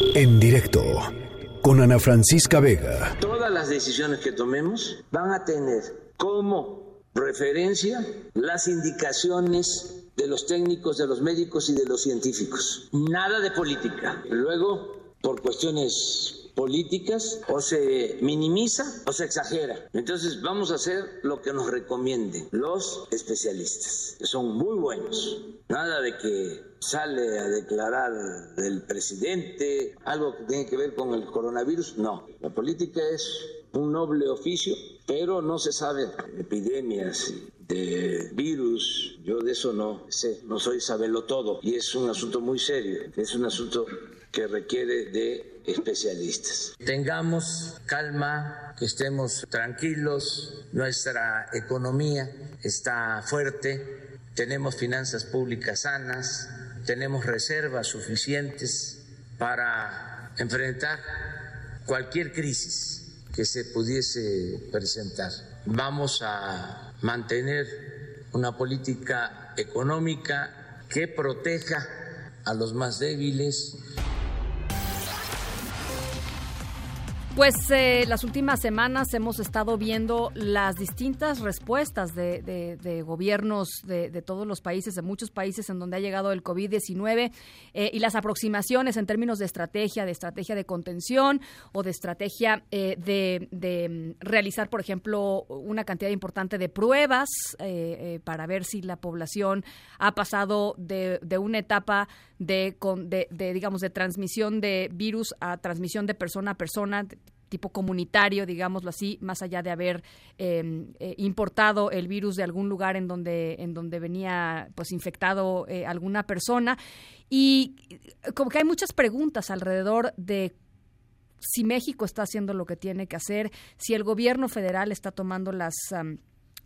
En directo con Ana Francisca Vega. Todas las decisiones que tomemos van a tener como referencia las indicaciones de los técnicos, de los médicos y de los científicos. Nada de política. Luego, por cuestiones políticas o se minimiza o se exagera. Entonces vamos a hacer lo que nos recomienden los especialistas, que son muy buenos. Nada de que sale a declarar el presidente algo que tiene que ver con el coronavirus. No, la política es un noble oficio, pero no se sabe epidemias de virus, yo de eso no sé, no soy sabelo todo y es un asunto muy serio, es un asunto requiere de especialistas. Tengamos calma, que estemos tranquilos, nuestra economía está fuerte, tenemos finanzas públicas sanas, tenemos reservas suficientes para enfrentar cualquier crisis que se pudiese presentar. Vamos a mantener una política económica que proteja a los más débiles, Pues eh, las últimas semanas hemos estado viendo las distintas respuestas de, gobiernos de, todos los países, de muchos países en donde ha llegado el COVID-19 eh, y las aproximaciones en términos de estrategia, de estrategia de contención o de estrategia eh, de, mm, realizar, por ejemplo, una cantidad importante de pruebas para ver si la población ha pasado de, una etapa de, de, digamos, de transmisión de virus a transmisión de persona a persona, tipo comunitario, digámoslo así, más allá de haber em, eh, importado el virus de algún lugar en donde, en donde venía pues infectado eh, alguna persona. Y como que hay muchas preguntas alrededor de si México está haciendo lo que tiene que hacer, si el gobierno federal está tomando las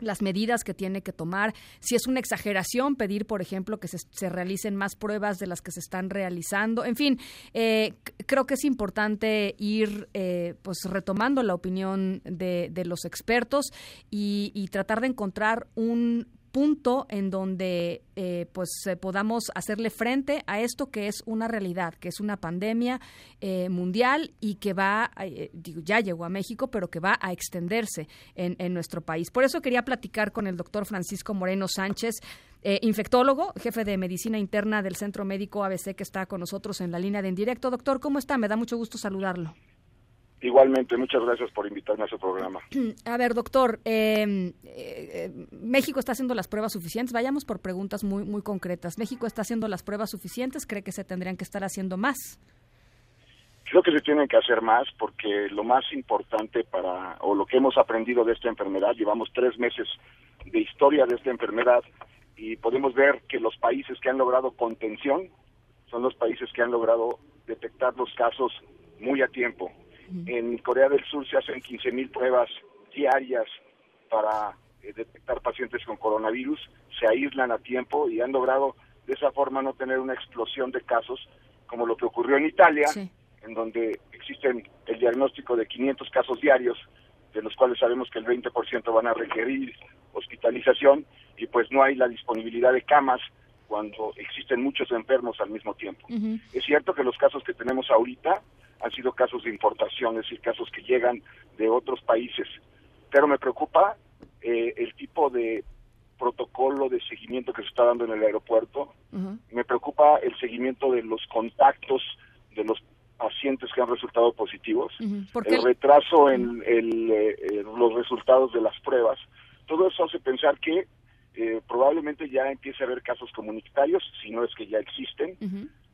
las medidas que tiene que tomar, si es una exageración pedir, por ejemplo, que se, realicen más pruebas de las que se están realizando. En fin, eh, creo que es importante ir eh, pues retomando la opinión de, de los expertos y, y tratar de encontrar un punto en donde eh, pues eh, podamos hacerle frente a esto que es una realidad, que es una pandemia eh, mundial y que va, digo, ya llegó a México, pero que va a extenderse en, en, nuestro país. Por eso quería platicar con el doctor Francisco Moreno Sánchez, infectólogo, jefe de medicina interna del Centro Médico ABC, que está con nosotros en la línea de en directo. Doctor, ¿cómo está? Me da mucho gusto saludarlo. Igualmente, muchas gracias por invitarme a su programa. A ver, doctor, em, eh, ¿México está haciendo las pruebas suficientes? Vayamos por preguntas muy, muy concretas. ¿México está haciendo las pruebas suficientes? ¿Cree que se tendrían que estar haciendo más? Creo que se tienen que hacer más porque lo más importante para, o lo que hemos aprendido de esta enfermedad, llevamos tres meses de historia de esta enfermedad y podemos ver que los países que han logrado contención son los países que han logrado detectar los casos muy a tiempo en Corea del Sur se hacen 15.000 pruebas diarias para eh, detectar pacientes con coronavirus, se aíslan a tiempo y han logrado de esa forma no tener una explosión de casos como lo que ocurrió en Italia, en donde existen el diagnóstico de 500 casos diarios, de los cuales sabemos que el 20% van a requerir hospitalización y pues no hay la disponibilidad de camas cuando existen muchos enfermos al mismo tiempo. Es cierto que los casos que tenemos ahorita han sido casos de importación, es decir, casos que llegan de otros países. Pero me preocupa eh, el tipo de protocolo de seguimiento que se está dando en el aeropuerto. Me preocupa el seguimiento de los contactos de los pacientes que han resultado positivos, el retraso en eh, los resultados de las pruebas. Todo eso hace pensar que eh, probablemente ya empiece a haber casos comunitarios, si no es que ya existen,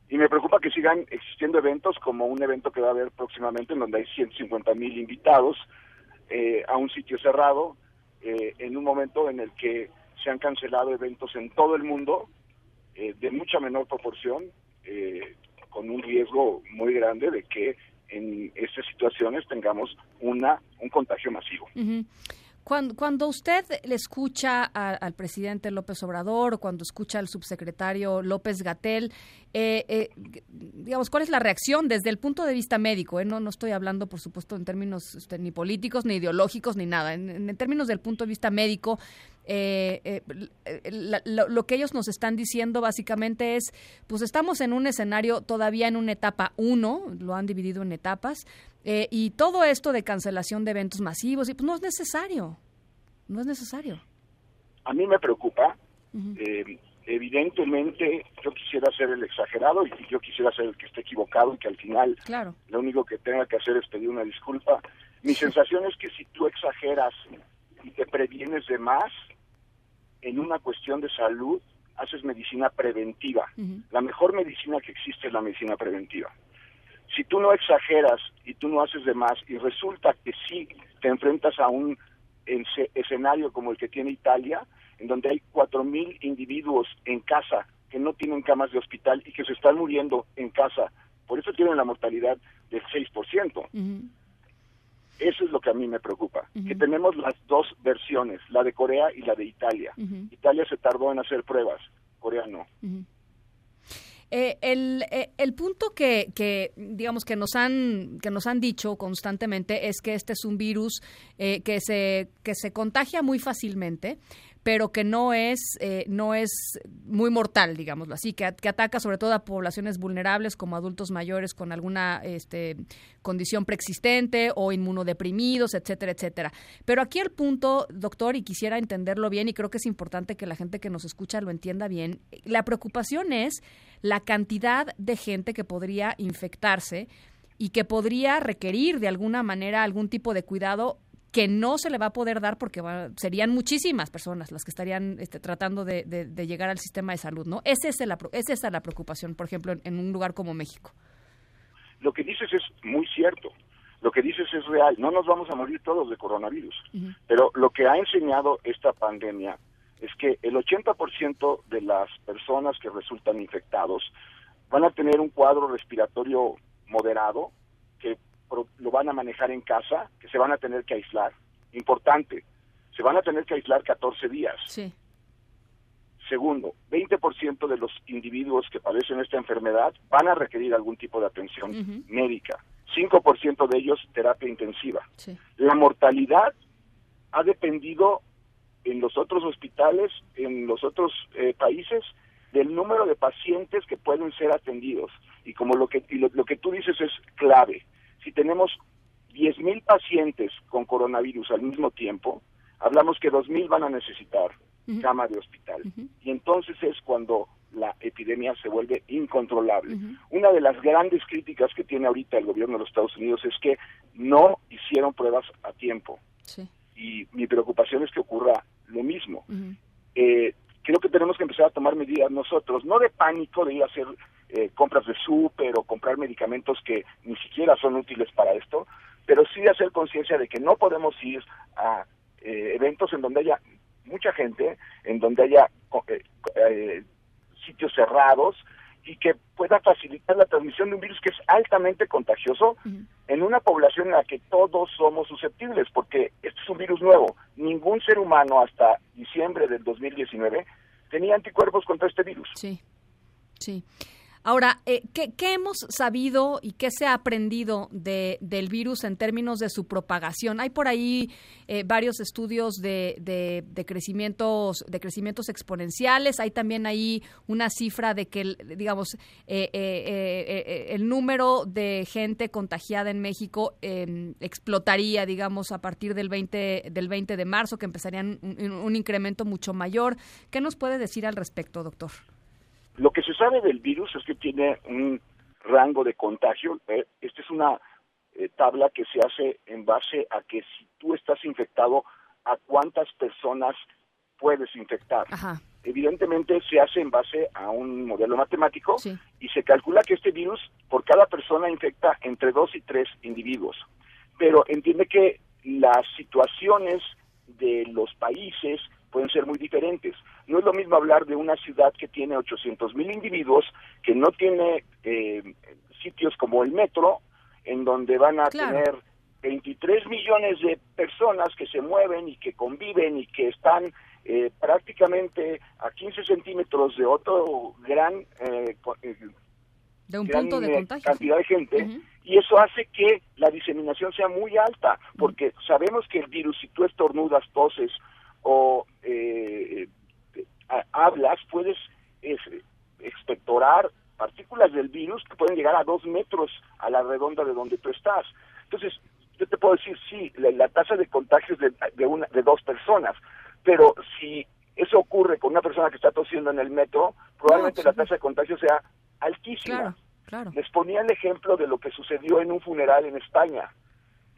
y me preocupa que sigan existiendo eventos como un evento que va a haber próximamente en donde hay 150 mil invitados eh, a un sitio cerrado, eh, en un momento en el que se han cancelado eventos en todo el mundo eh, de mucha menor proporción, con un riesgo muy grande de que en estas situaciones tengamos una un contagio masivo. Cuando, usted le escucha al presidente López Obrador cuando escucha al subsecretario López Gatel, eh, eh, digamos, ¿cuál es la reacción desde el punto de vista médico? Eh? No, no estoy hablando, por supuesto, en términos este, ni políticos, ni ideológicos, ni nada. En, términos del punto de vista médico, eh, lo, que ellos nos están diciendo básicamente es, pues estamos en un escenario todavía en una etapa 1, lo han dividido en etapas, y todo esto de cancelación de eventos masivos, y pues no es necesario, no es necesario. A mí me preocupa evidentemente yo quisiera ser el exagerado y yo quisiera ser el que esté equivocado y que al final lo único que tenga que hacer es pedir una disculpa. Mi sensación es que si tú exageras y te previenes de más en una cuestión de salud, haces medicina preventiva. La mejor medicina que existe es la medicina preventiva. Si tú no exageras y tú no haces de más y resulta que sí te enfrentas a un escenario como el que tiene Italia, en donde hay 4.000 individuos en casa que no tienen camas de hospital y que se están muriendo en casa. Por eso tienen la mortalidad del 6%. Eso es lo que a mí me preocupa, que tenemos las dos versiones, la de Corea y la de Italia. Italia se tardó en hacer pruebas, Corea no. Eh, el, eh, el, punto que, que, digamos que nos han que nos han dicho constantemente es que este es un virus eh, que se que se contagia muy fácilmente pero que no es, eh, no es muy mortal, digámoslo así, que, que, ataca sobre todo a poblaciones vulnerables como adultos mayores con alguna este, condición preexistente o inmunodeprimidos, etcétera, etcétera. Pero aquí el punto, doctor, y quisiera entenderlo bien, y creo que es importante que la gente que nos escucha lo entienda bien, la preocupación es la cantidad de gente que podría infectarse y que podría requerir de alguna manera algún tipo de cuidado que no se le va a poder dar porque serían muchísimas personas las que estarían este, tratando de, llegar al sistema de salud, ¿no? Esa es, la, esa es la preocupación, por ejemplo, en, un lugar como México. Lo que dices es muy cierto, lo que dices es real, no nos vamos a morir todos de coronavirus, pero lo que ha enseñado esta pandemia es que el 80% de las personas que resultan infectados van a tener un cuadro respiratorio moderado, lo van a manejar en casa, que se van a tener que aislar. Importante, se van a tener que aislar 14 días. Sí. Segundo, 20% de los individuos que padecen esta enfermedad van a requerir algún tipo de atención médica. 5% de ellos terapia intensiva. La mortalidad ha dependido en los otros hospitales, en los otros eh, países, del número de pacientes que pueden ser atendidos. Y como lo que, lo que tú dices es clave, si tenemos 10.000 pacientes con coronavirus al mismo tiempo, hablamos que 2.000 van a necesitar cama de hospital. Y entonces es cuando la epidemia se vuelve incontrolable. Una de las grandes críticas que tiene ahorita el gobierno de los Estados Unidos es que no hicieron pruebas a tiempo. Y mi preocupación es que ocurra lo mismo. eh, creo que tenemos que empezar a tomar medidas nosotros, no de pánico de ir a hacer eh, compras de súper o comprar medicamentos que ni siquiera son útiles para esto, pero sí hacer conciencia de que no podemos ir a eh, eventos en donde haya mucha gente, en donde haya eh, sitios cerrados y que pueda facilitar la transmisión de un virus que es altamente contagioso en una población en la que todos somos susceptibles, porque este es un virus nuevo. Ningún ser humano hasta diciembre del 2019 tenía anticuerpos contra este virus. Sí, sí. Ahora, eh, ¿qué, hemos sabido y qué se ha aprendido de, del virus en términos de su propagación? Hay por ahí eh, varios estudios de, de, crecimientos, de crecimientos exponenciales. Hay también ahí una cifra de que, digamos, eh, el número de gente contagiada en México em, explotaría, digamos, a partir del 20, del 20 de marzo, que empezarían un incremento mucho mayor. ¿Qué nos puede decir al respecto, doctor? Lo que se sabe del virus es que tiene un rango de contagio. Eh, esta es una eh, tabla que se hace en base a que si tú estás infectado, a cuántas personas puedes infectar. Evidentemente se hace en base a un modelo matemático y se calcula que este virus por cada persona infecta entre dos y tres individuos. Pero entiende que las situaciones de los países pueden ser muy diferentes. No es lo mismo hablar de una ciudad que tiene 800 mil individuos, que no tiene eh, sitios como el metro, en donde van a tener 23 millones de personas que se mueven y que conviven y que están eh, prácticamente a 15 centímetros de otro gran eh, de un punto de contagio, cantidad de gente y eso hace que la diseminación sea muy alta porque sabemos que el virus si tú estornudas toses o eh, hablas, puedes expectorar partículas del virus que pueden llegar a dos metros a la redonda de donde tú estás. Entonces, yo te puedo decir, sí, la, tasa de contagios de, de, una, de dos personas, pero si eso ocurre con una persona que está tosiendo en el metro, probablemente la tasa de contagio sea altísima. Les ponía el ejemplo de lo que sucedió en un funeral en España.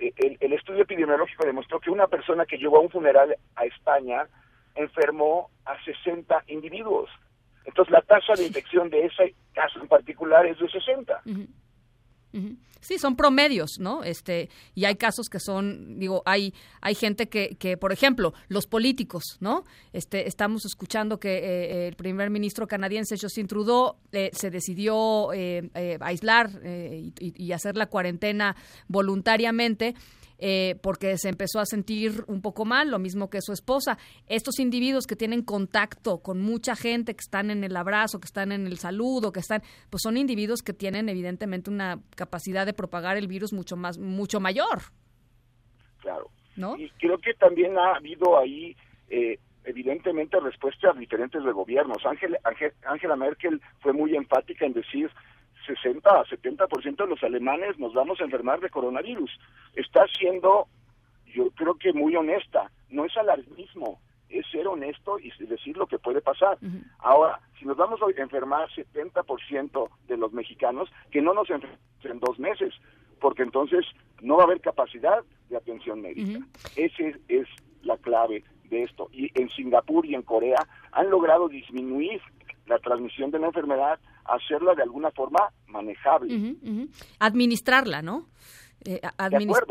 El, el, estudio epidemiológico demostró que una persona que llegó a un funeral a España enfermó a 60 individuos. Entonces la tasa de infección de ese caso en particular es de 60. Sí, son promedios, ¿no? Este, y hay casos que son, digo, hay, hay gente que, que por ejemplo, los políticos, ¿no? Este, estamos escuchando que eh, el primer ministro canadiense Justin Trudeau eh, se decidió eh, aislar y, y, hacer la cuarentena voluntariamente eh, porque se empezó a sentir un poco mal, lo mismo que su esposa. Estos individuos que tienen contacto con mucha gente, que están en el abrazo, que están en el saludo, que están, pues son individuos que tienen evidentemente una capacidad de propagar el virus mucho más, mucho mayor. Claro. ¿No? Y creo que también ha habido ahí eh, evidentemente respuestas diferentes de gobiernos. Angela Merkel fue muy empática en decir 60 a 70% de los alemanes nos vamos a enfermar de coronavirus. Está siendo, yo creo que muy honesta, no es alarmismo, es ser honesto y decir lo que puede pasar. Ahora, si nos vamos a enfermar 70% de los mexicanos, que no nos enfermemos en dos meses, porque entonces no va a haber capacidad de atención médica. Esa es, es la clave de esto. Y en Singapur y en Corea han logrado disminuir la transmisión de la enfermedad, hacerla de alguna forma manejable. Administrarla, ¿no? Eh,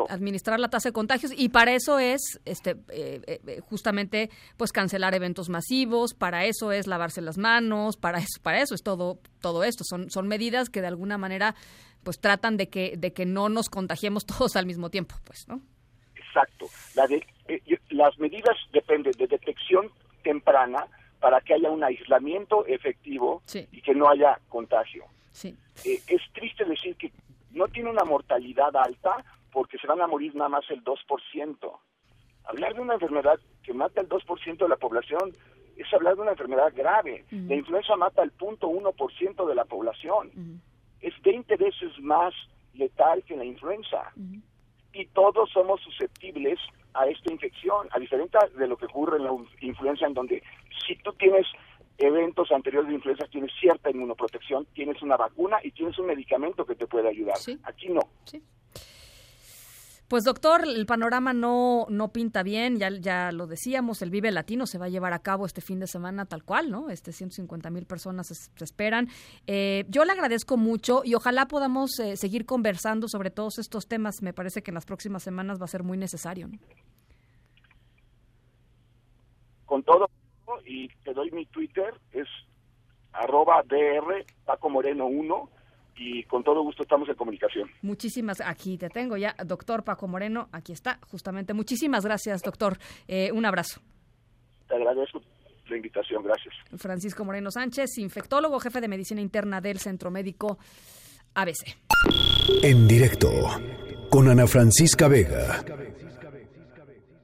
administrar la tasa de contagios y para eso es este eh, eh, justamente pues cancelar eventos masivos para eso es lavarse las manos para eso para eso es todo todo esto. Son son medidas que de alguna manera pues tratan de que de que no nos contagiemos todos al mismo tiempo pues no exacto. La de, las medidas dependen de detección temprana para que haya un aislamiento efectivo y que no haya contagio. Eh, es triste decir que no tiene una mortalidad alta porque se van a morir nada más el 2%. Hablar de una enfermedad que mata el 2% de la población es hablar de una enfermedad grave. La influenza mata el 0.1% de la población. Es 20 veces más letal que la influenza. Y todos somos susceptibles a esta infección, a diferencia de lo que ocurre en la influenza, en donde si tú tienes eventos anteriores de influenza, tienes cierta inmunoprotección, tienes una vacuna y tienes un medicamento que te puede ayudar. Aquí no. Pues doctor, el panorama no, no pinta bien, ya, ya lo decíamos, el Vive Latino se va a llevar a cabo este fin de semana tal cual, ¿no? Este 150 mil personas se, esperan. Eh, yo le agradezco mucho y ojalá podamos eh, seguir conversando sobre todos estos temas. Me parece que en las próximas semanas va a ser muy necesario. Con todo, y te doy mi Twitter, es arroba dr Paco Moreno 1 y con todo gusto estamos en comunicación. Muchísimas, aquí te tengo ya, doctor Paco Moreno, aquí está, justamente. Muchísimas gracias, doctor. Eh, un abrazo. Te agradezco la invitación, gracias. Francisco Moreno Sánchez, infectólogo, jefe de medicina interna del Centro Médico ABC. En directo, con Ana Francisca Vega.